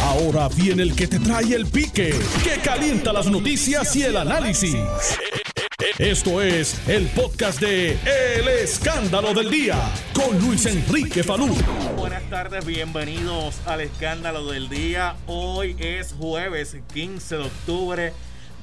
Ahora viene el que te trae el pique, que calienta las noticias y el análisis. Esto es el podcast de El Escándalo del Día con Luis Enrique Falú. Buenas tardes, bienvenidos al Escándalo del Día. Hoy es jueves 15 de octubre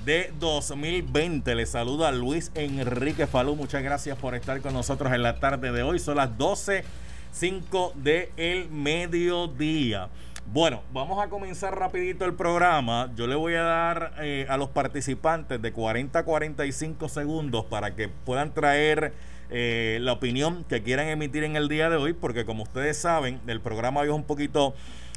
de 2020. Les saluda Luis Enrique Falú. Muchas gracias por estar con nosotros en la tarde de hoy. Son las 12.05 de el mediodía. Bueno, vamos a comenzar rapidito el programa. Yo le voy a dar eh, a los participantes de 40 a 45 segundos para que puedan traer eh, la opinión que quieran emitir en el día de hoy, porque como ustedes saben, el programa hoy es un poquito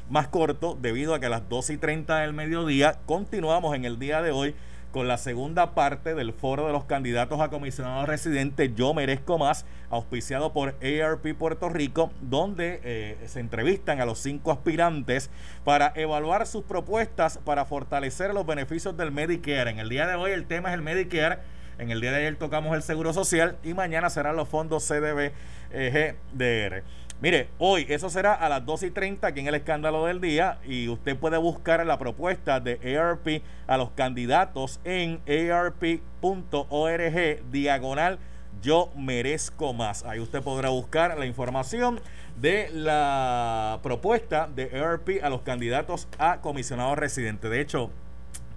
más corto debido a que a las 2 y 30 del mediodía continuamos en el día de hoy con la segunda parte del foro de los candidatos a comisionado residente Yo Merezco Más, auspiciado por ARP Puerto Rico, donde eh, se entrevistan a los cinco aspirantes para evaluar sus propuestas para fortalecer los beneficios del Medicare. En el día de hoy el tema es el Medicare. En el día de ayer tocamos el Seguro Social y mañana serán los fondos CDB GDR. Mire, hoy eso será a las 2 y 30 aquí en el escándalo del día y usted puede buscar la propuesta de ARP a los candidatos en arp.org diagonal yo merezco más. Ahí usted podrá buscar la información de la propuesta de ARP a los candidatos a comisionado residente. De hecho,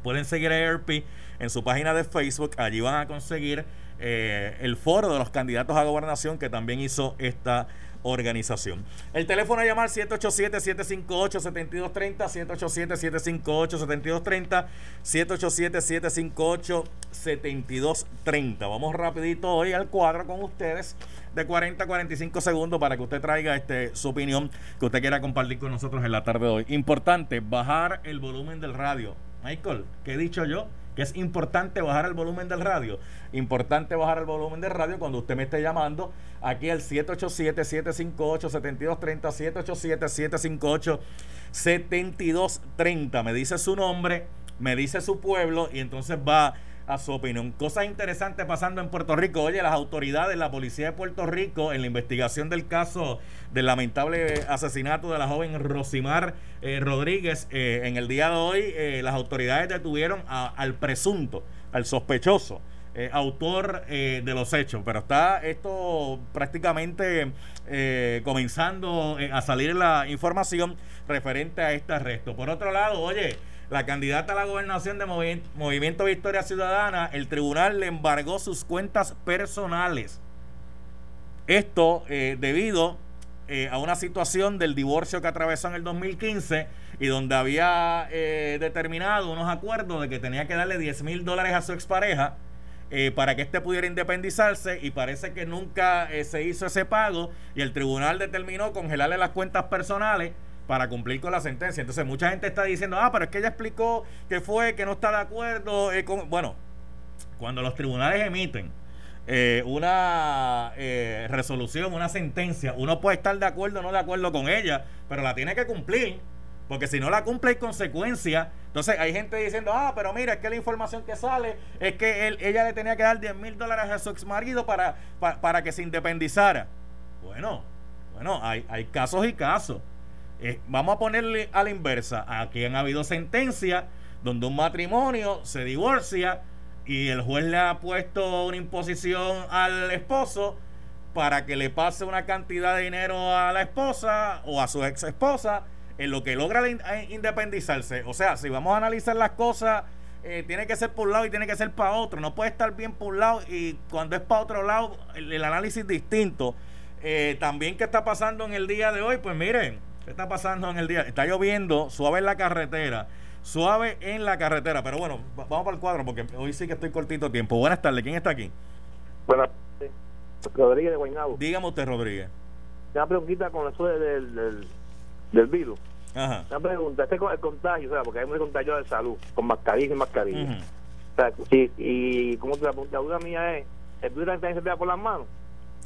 pueden seguir a ARP en su página de Facebook. Allí van a conseguir eh, el foro de los candidatos a gobernación que también hizo esta organización. El teléfono a llamar 787-758-7230, 787-758-7230, 787-758-7230. Vamos rapidito hoy al cuadro con ustedes de 40 a 45 segundos para que usted traiga este, su opinión que usted quiera compartir con nosotros en la tarde de hoy. Importante, bajar el volumen del radio. Michael, ¿qué he dicho yo? Que es importante bajar el volumen del radio. Importante bajar el volumen del radio cuando usted me esté llamando aquí al 787-758-7230, 787-758-7230. Me dice su nombre, me dice su pueblo y entonces va a su opinión. Cosas interesantes pasando en Puerto Rico. Oye, las autoridades, la policía de Puerto Rico, en la investigación del caso del lamentable asesinato de la joven Rosimar eh, Rodríguez, eh, en el día de hoy eh, las autoridades detuvieron al presunto, al sospechoso. autor de los hechos, pero está esto prácticamente comenzando a salir la información referente a este arresto. Por otro lado, oye, la candidata a la gobernación de Movimiento Victoria Ciudadana, el tribunal le embargó sus cuentas personales. Esto eh, debido eh, a una situación del divorcio que atravesó en el 2015 y donde había eh, determinado unos acuerdos de que tenía que darle 10 mil dólares a su expareja para que éste pudiera independizarse y parece que nunca se hizo ese pago y el tribunal determinó congelarle las cuentas personales para cumplir con la sentencia. Entonces mucha gente está diciendo, ah, pero es que ella explicó que fue, que no está de acuerdo. Eh. Bueno, cuando los tribunales emiten eh, una eh, resolución, una sentencia, uno puede estar de acuerdo o no de acuerdo con ella, pero la tiene que cumplir. Porque si no la cumple hay consecuencias. Entonces hay gente diciendo, ah, pero mira, es que la información que sale es que ella le tenía que dar 10 mil dólares a su ex marido para, para, que se independizara. Bueno, bueno, hay, hay casos y casos. Eh, vamos a ponerle a la inversa. Aquí han habido sentencias donde un matrimonio se divorcia y el juez le ha puesto una imposición al esposo para que le pase una cantidad de dinero a la esposa o a su ex esposa en lo que logra eh, independizarse. O sea, si vamos a analizar las cosas, eh, tiene que ser por un lado y tiene que ser para otro. No puede estar bien por un lado y cuando es para otro lado, el, análisis distinto. también, ¿qué está pasando en el día de hoy? Pues miren, ¿Qué está pasando en el día? Está lloviendo, suave en la carretera. Suave en la carretera. Pero bueno, vamos para el cuadro porque hoy sí que estoy cortito tiempo. Buenas tardes, ¿quién está aquí? Buenas tardes. Rodríguez de Guaynabo. Dígame usted, Rodríguez. Una preguntita con eso del, del, del virus. Ajá. Una pregunta, este con el contagio, o sea, porque hay muy contagio de salud, con mascarilla y mascarilla. O sea, y, y como la, la duda mía es, ¿el virus también se pega por las manos?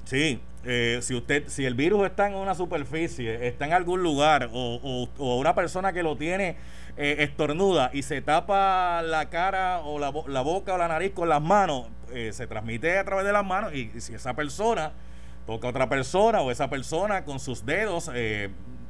Sí, eh, si usted, si el virus está en una superficie, está en algún lugar o, o, una persona que lo tiene eh, estornuda y se tapa la cara o la, la, boca o la nariz con las manos, eh, se transmite a través de las manos y, si esa persona toca a otra persona o esa persona con sus dedos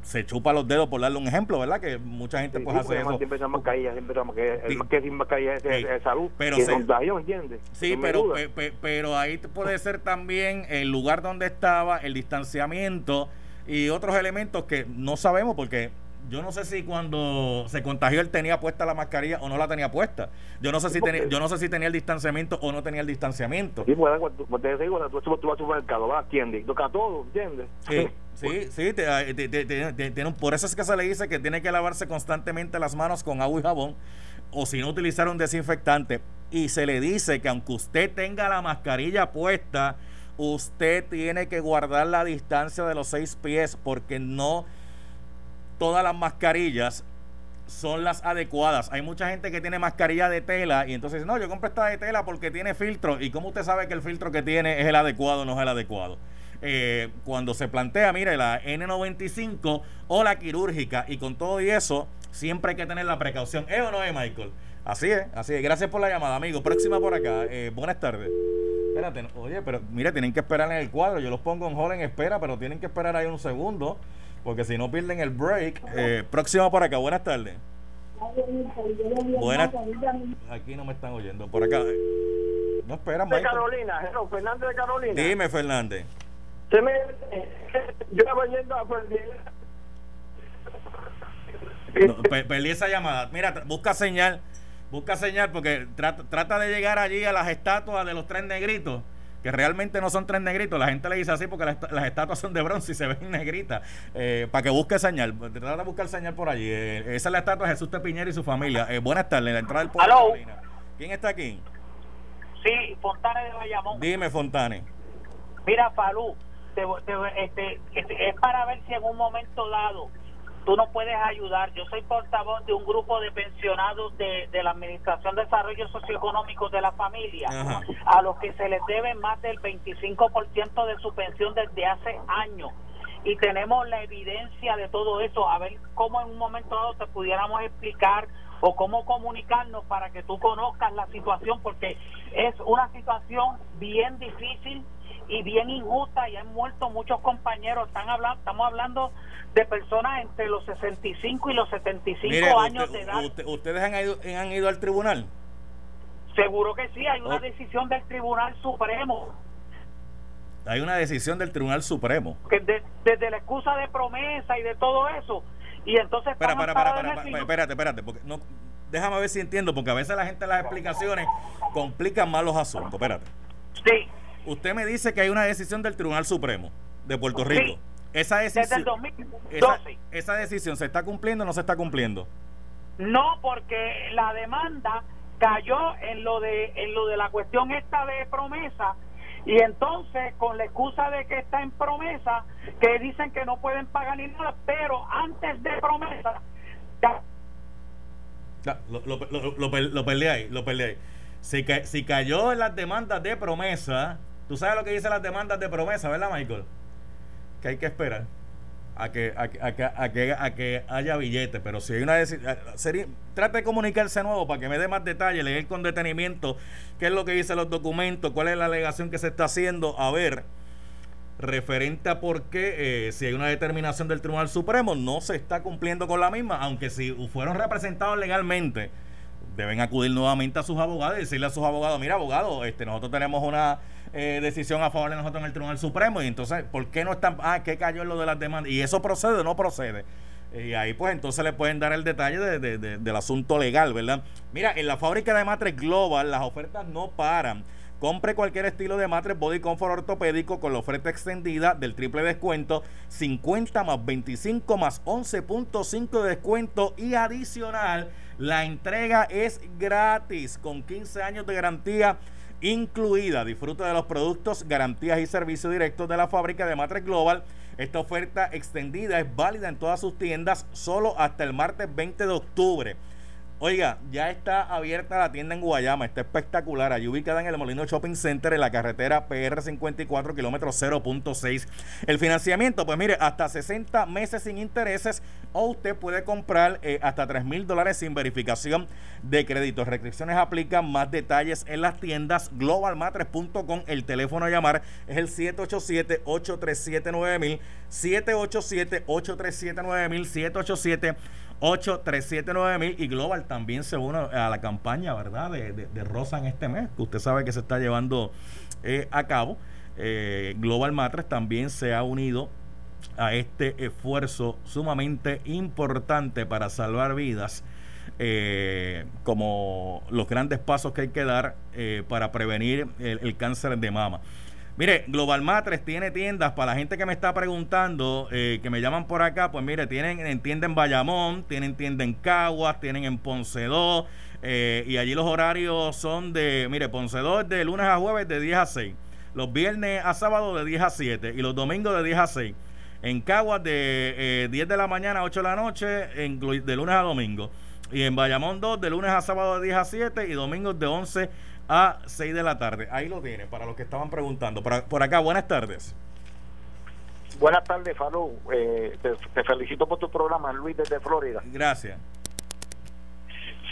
se chupa los dedos por darle un ejemplo, ¿verdad? Que mucha gente pues hace eso. Siempre siempre que el que sin mascarilla es, salud. Pero se, contagio, ¿entiendes? Sí, pero, pero ahí puede ser también el lugar donde estaba, el distanciamiento y otros elementos que no sabemos porque yo no sé si cuando se contagió él tenía puesta la mascarilla o no la tenía puesta. Yo no sé si tenía, yo no sé si tenía el distanciamiento o no tenía el distanciamiento. Sí, pues, cuando, cuando te digo, tú, tú vas al supermercado, vas, atiendes, toca todo, ¿entiendes? Sí, sí, sí te, por eso es que se le dice que tiene que lavarse constantemente las manos con agua y jabón o si no utilizar un desinfectante. Y se le dice que aunque usted tenga la mascarilla puesta, usted tiene que guardar la distancia de los seis pies porque no todas las mascarillas son las adecuadas. Hay mucha gente que tiene mascarilla de tela y entonces no, yo compré esta de tela porque tiene filtro. ¿Y cómo usted sabe que el filtro que tiene es el adecuado o no es el adecuado? Eh, cuando se plantea, mire, la N95 o la quirúrgica y con todo y eso, siempre hay que tener la precaución. ¿Es o no es, Michael? Así es, así es. Gracias por la llamada, amigo. Próxima por acá. Eh, buenas tardes. Espérate, oye, pero mire, tienen que esperar en el cuadro. Yo los pongo en hall en espera, pero tienen que esperar ahí un segundo porque si no pierden el break. Eh, próxima por acá, buenas tardes. Buenas Aquí no me están oyendo. Por acá. No esperan, De Carolina, Fernández de Carolina. Dime, Fernández. Se me, yo voy yendo a no, perdí esa llamada. Mira, busca señal. Busca señal porque trata, trata de llegar allí a las estatuas de los tres negritos que realmente no son tres negritos. La gente le dice así porque las, estatuas son de bronce y se ven negritas. Eh, para que busque señal. Trata de buscar señal por allí. Eh, esa es la estatua de Jesús Tepiñera y su familia. Eh, buenas tardes, la entrada del pueblo. ¿Quién está aquí? Sí, Fontane de Bayamón. Dime, Fontane. Mira, Falú, este, este, es para ver si en un momento dado tú no puedes ayudar. Yo soy portavoz de un grupo de pensionados de, la Administración de Desarrollo Socioeconómico de la Familia, a los que se les debe más del 25% de su pensión desde hace años. Y tenemos la evidencia de todo eso, a ver cómo en un momento dado te pudiéramos explicar o cómo comunicarnos para que tú conozcas la situación, porque es una situación bien difícil y bien injusta y han muerto muchos compañeros. Están hablando, estamos hablando de personas entre los 65 y los 75 años de edad. ¿Ustedes han ido, han ido al tribunal? Seguro que sí, hay una oh. decisión del Tribunal Supremo. Hay una decisión del Tribunal Supremo. Que desde la excusa de promesa y de todo eso. Y entonces... Espera, espera, espera, espérate, espérate, porque no, déjame ver si entiendo, porque a veces la gente las explicaciones complican más los asuntos. Espérate. Sí. Usted me dice que hay una decisión del Tribunal Supremo de Puerto Rico. Esa decisión, Esa, decisión se está cumpliendo o no se está cumpliendo? No, porque la demanda cayó en lo de en lo de la cuestión esta de promesa y entonces con la excusa de que está en promesa que dicen que no pueden pagar ni nada pero antes de promesa lo, lo, lo, lo, peleé ahí lo peleé ahí si, si cayó en las demandas de promesa tú sabes lo que dicen las demandas de promesa ¿verdad Michael? que hay que esperar a que, a, que, a, que, haya billetes, pero si hay una sería, trate de comunicarse nuevo para que me dé más detalles, leer con detenimiento qué es lo que dicen los documentos, cuál es la alegación que se está haciendo, a ver, referente a por qué, eh, si hay una determinación del Tribunal Supremo, no se está cumpliendo con la misma, aunque si fueron representados legalmente, deben acudir nuevamente a sus abogados y decirle a sus abogados, mira abogado, este, nosotros tenemos una eh, decisión a favor de nosotros en el Tribunal Supremo y entonces, ¿por qué no están, ah, qué cayó en lo de las demandas? Y eso procede o no procede. Y ahí pues entonces le pueden dar el detalle de, del asunto legal, ¿verdad? Mira, en la fábrica de matres Global las ofertas no paran. Compre cualquier estilo de matres Body Comfort ortopédico con la oferta extendida del triple descuento, 50 más 25 más 11.5 de descuento y adicional, la entrega es gratis con 15 años de garantía incluida. Disfruta de los productos, garantías y servicios directos de la fábrica de Matres Global. Esta oferta extendida es válida en todas sus tiendas solo hasta el martes 20 de octubre. Oiga, ya está abierta la tienda en Guayama, está espectacular. Allí ubicada en el Molino Shopping Center, en la carretera PR54, kilómetro 0.6. El financiamiento, pues mire, hasta 60 meses sin intereses o usted puede comprar eh, hasta 3 mil dólares sin verificación de crédito. Restricciones aplican, más detalles en las tiendas globalmatres.com. El teléfono a llamar es el 787-837-9000, 787-837-9000, 787 8379000 y Global también se une a la campaña, ¿verdad? De, de, Rosa en este mes, que usted sabe que se está llevando eh, a cabo. Eh, Global Matres también se ha unido a este esfuerzo sumamente importante para salvar vidas, eh, como los grandes pasos que hay que dar para prevenir el cáncer de mama. Mire, Global Matres tiene tiendas para la gente que me está preguntando, eh, que me llaman por acá, pues mire, tienen entienden en Bayamón, tienen tienda en Caguas, tienen en Ponce 2, eh, y allí los horarios son de, mire, Ponce 2 de lunes a jueves de 10 a 6, los viernes a sábado de 10 a 7 y los domingos de 10 a 6. En Caguas de 10 eh, de la mañana a 8 de la noche, en, de lunes a domingo. Y en Bayamón 2 de lunes a sábado de 10 a 7 y domingos de 11 a a 6 de la tarde. Ahí lo tiene, para los que estaban preguntando. Por, por acá, buenas tardes. Buenas tardes, Falú. Eh, te, felicito por tu programa, Luis, desde Florida. Gracias.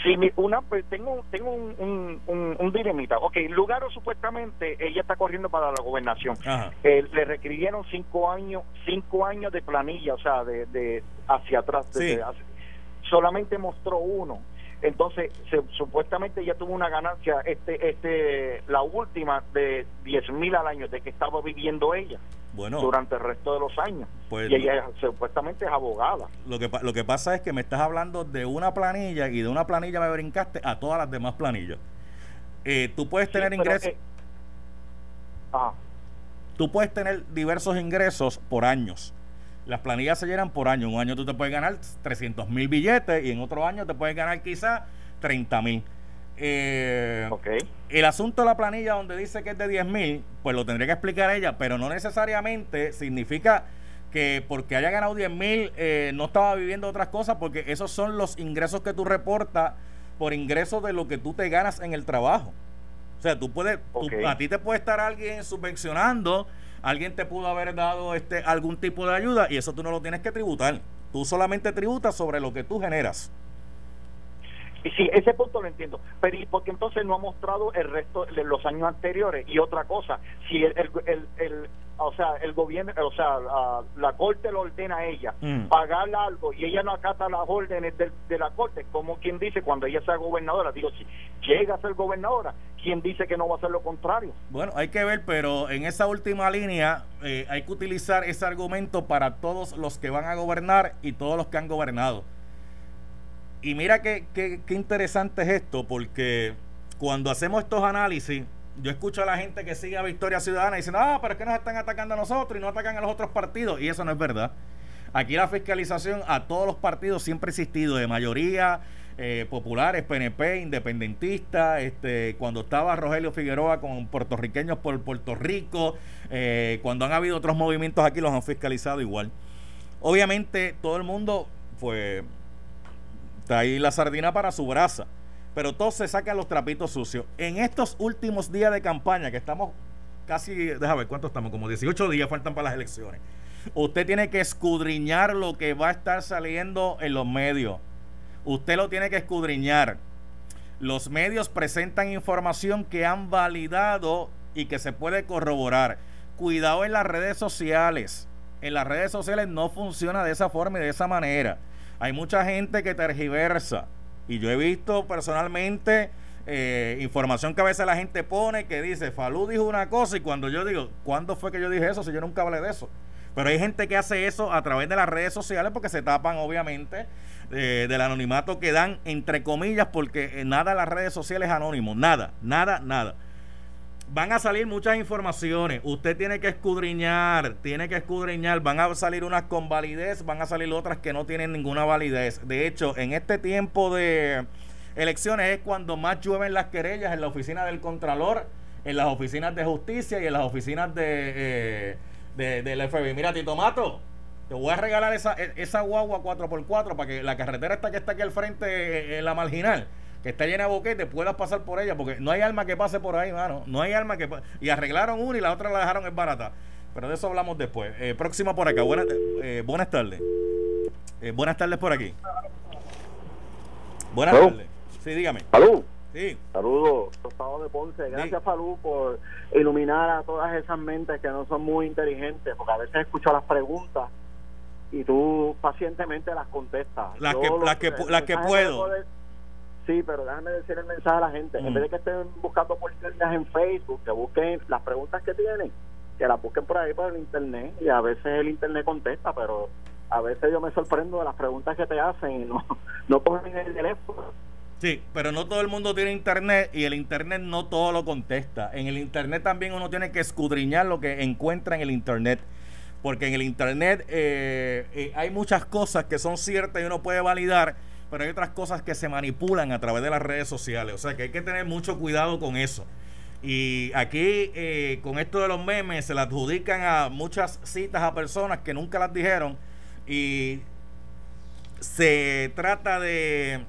Sí, una, pues tengo, tengo un, un, un, dilemita. Ok, Lugaro supuestamente ella está corriendo para la gobernación. Eh, le requirieron cinco años, cinco años de planilla, o sea, de, de hacia atrás. solamente mostró uno. Entonces, supuestamente ya tuvo una ganancia, este, este, la última de 10 mil al año, de que estaba viviendo ella. Bueno, durante el resto de los años. Pues y ella supuestamente es abogada. Lo que, lo que pasa es que me estás hablando de una planilla y de una planilla me brincaste a todas las demás planillas. Eh, tú puedes tener ingresos. Eh, tú puedes tener diversos ingresos por años. Las planillas se llenan por año. Un año tú te puedes ganar 300 mil billetes y en otro año te puedes ganar quizás 30 mil. Eh, El asunto de la planilla donde dice que es de 10 mil, pues lo tendría que explicar ella, pero no necesariamente significa que porque haya ganado 10 mil eh, no estaba viviendo otras cosas, porque esos son los ingresos que tú reportas por ingresos de lo que tú te ganas en el trabajo. O sea, tú puedes, a ti te puede estar alguien subvencionando alguien te pudo haber dado este algún tipo de ayuda y eso tú no lo tienes que tributar. Tú solamente tributas sobre lo que tú generas. Sí, ese punto lo entiendo. Pero ¿y porque entonces no ha mostrado el resto de los años anteriores? Y otra cosa, si el, el, el, o sea, el gobierno, o sea, la, corte lo ordena a ella mm. pagar algo y ella no acata las órdenes de, de, la corte, como quien dice cuando ella sea gobernadora, digo, si llega a ser gobernadora, ¿quién dice que no va a ser lo contrario? Bueno, hay que ver, pero en esa última línea eh, hay que utilizar ese argumento para todos los que van a gobernar y todos los que han gobernado. Y mira qué, qué, qué interesante es esto, porque cuando hacemos estos análisis, yo escucho a la gente que sigue a Victoria Ciudadana y dicen, ah, pero es que nos están atacando a nosotros y no atacan a los otros partidos. Y eso no es verdad. Aquí la fiscalización a todos los partidos siempre ha existido, de mayoría, eh, populares, PNP, independentistas, este, cuando estaba Rogelio Figueroa con puertorriqueños por Puerto Rico, eh, cuando han habido otros movimientos aquí los han fiscalizado igual. Obviamente todo el mundo, pues, está ahí la sardina para su brasa, pero todos se sacan los trapitos sucios. En estos últimos días de campaña, que estamos casi, déjame ver cuánto estamos, como 18 días faltan para las elecciones. Usted tiene que escudriñar lo que va a estar saliendo en los medios usted lo tiene que escudriñar. Los medios presentan información que han validado y que se puede corroborar. Cuidado en las redes sociales. En las redes sociales no funciona de esa forma y de esa manera. Hay mucha gente que tergiversa. Y yo he visto personalmente eh, información que a veces la gente pone que dice, Falú dijo una cosa y cuando yo digo, ¿cuándo fue que yo dije eso? Si yo nunca hablé de eso. Pero hay gente que hace eso a través de las redes sociales porque se tapan, obviamente, eh, del anonimato que dan, entre comillas, porque nada en las redes sociales es anónimo. Nada, nada, nada. Van a salir muchas informaciones. Usted tiene que escudriñar, tiene que escudriñar. Van a salir unas con validez, van a salir otras que no tienen ninguna validez. De hecho, en este tiempo de elecciones es cuando más llueven las querellas en la oficina del Contralor, en las oficinas de justicia y en las oficinas de... Eh, de, del FBI. Mira, Tito Mato, te voy a regalar esa, e, esa guagua 4x4 para que la carretera esta que está aquí al frente, eh, en la marginal, que está llena de boquete, puedas pasar por ella, porque no hay alma que pase por ahí, mano. No hay alma que Y arreglaron una y la otra la dejaron en barata. Pero de eso hablamos después. Eh, próxima por acá. Buenas, eh, buenas tardes. Eh, buenas tardes por aquí. Buenas tardes. Sí, dígame. Salud. Sí. Saludos, Tostado de Ponce. Gracias, Falú, por iluminar a todas esas mentes que no son muy inteligentes, porque a veces escucho las preguntas y tú pacientemente las contestas. Las que, las que, las que puedo. Sí, pero déjame decir el mensaje a la gente. En vez de que estén buscando por en Facebook, que busquen las preguntas que tienen, que las busquen por ahí por el internet y a veces el internet contesta, pero a veces yo me sorprendo de las preguntas que te hacen y no, no ponen el teléfono. Sí, pero no todo el mundo tiene internet y el internet no todo lo contesta. En el internet también uno tiene que escudriñar lo que encuentra en el internet. Porque en el internet eh, eh, hay muchas cosas que son ciertas y uno puede validar, pero hay otras cosas que se manipulan a través de las redes sociales. O sea que hay que tener mucho cuidado con eso. Y aquí, eh, con esto de los memes, se le adjudican a muchas citas a personas que nunca las dijeron. Y se trata de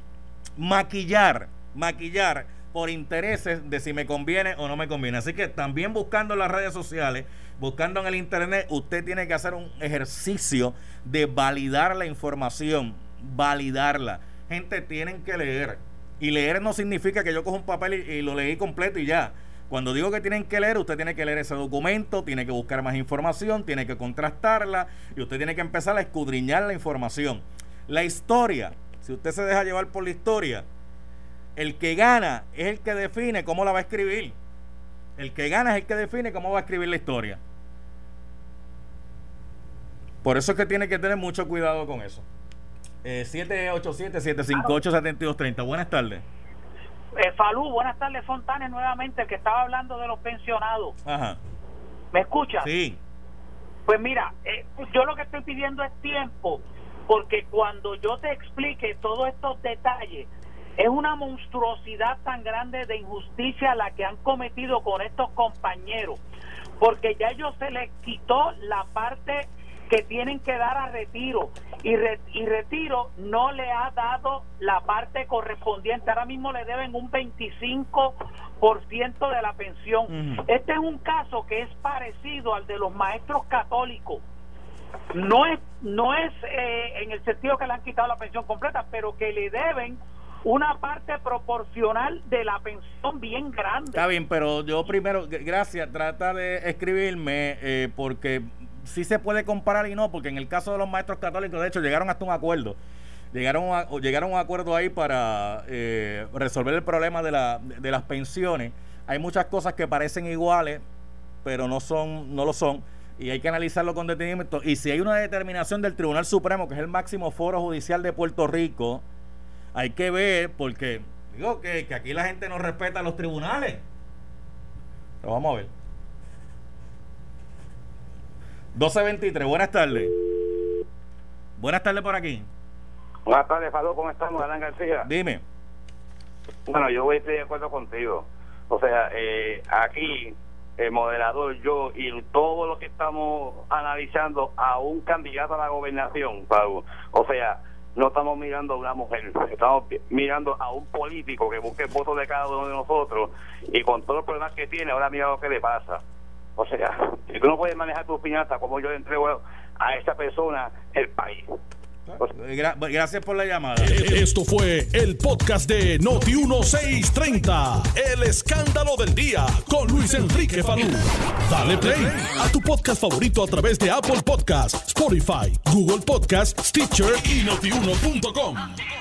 maquillar, maquillar por intereses de si me conviene o no me conviene. Así que también buscando en las redes sociales, buscando en el internet, usted tiene que hacer un ejercicio de validar la información, validarla. Gente, tienen que leer. Y leer no significa que yo cojo un papel y lo leí completo y ya cuando digo que tienen que leer, usted tiene que leer ese documento, tiene que buscar más información, tiene que contrastarla y usted tiene que empezar a escudriñar la información. La historia, si usted se deja llevar por la historia, el que gana es el que define cómo la va a escribir. El que gana es el que define cómo va a escribir la historia. Por eso es que tiene que tener mucho cuidado con eso. Eh, 787-758-7230. Buenas tardes. Eh, Falú, buenas tardes, Fontanes, nuevamente, el que estaba hablando de los pensionados. Ajá. ¿Me escuchas? Sí. Pues mira, eh, yo lo que estoy pidiendo es tiempo, porque cuando yo te explique todos estos detalles, es una monstruosidad tan grande de injusticia la que han cometido con estos compañeros, porque ya ellos se les quitó la parte que tienen que dar a retiro y, y retiro no le ha dado la parte correspondiente. Ahora mismo le deben un 25% de la pensión. Este es un caso que es parecido al de los maestros católicos. No es, no es eh, en el sentido que le han quitado la pensión completa, pero que le deben una parte proporcional de la pensión bien grande. Está bien, pero yo primero, gracias, trata de escribirme eh, porque sí se puede comparar y no, porque en el caso de los maestros católicos, de hecho, llegaron hasta un acuerdo. Llegaron a, llegaron a un acuerdo ahí para eh, resolver el problema de, la, de las pensiones. Hay muchas cosas que parecen iguales, pero no son, no lo son. Y hay que analizarlo con detenimiento. Y si hay una determinación del Tribunal Supremo, que es el máximo foro judicial de Puerto Rico, hay que ver, porque digo que, que aquí la gente no respeta los tribunales. Pero vamos a ver. 1223, buenas tardes. Buenas tardes por aquí. Buenas tardes, Fado, ¿cómo estamos, Alan García? Dime. Bueno, yo voy a estar de acuerdo contigo. O sea, eh, aquí, el moderador, yo y todo lo que estamos analizando a un candidato a la gobernación, Pablo. O sea, no estamos mirando a una mujer, estamos mirando a un político que busque el voto de cada uno de nosotros y con todos los problemas que tiene, ahora mira lo que le pasa. O sea, si tú no puedes manejar tu finanzas como yo le entrego a esa persona, el país. gracias por la llamada. Esto fue el podcast de Noti 1630. El escándalo del día con Luis Enrique Falú. Dale play a tu podcast favorito a través de Apple Podcasts, Spotify, Google Podcasts, Stitcher y notiuno.com.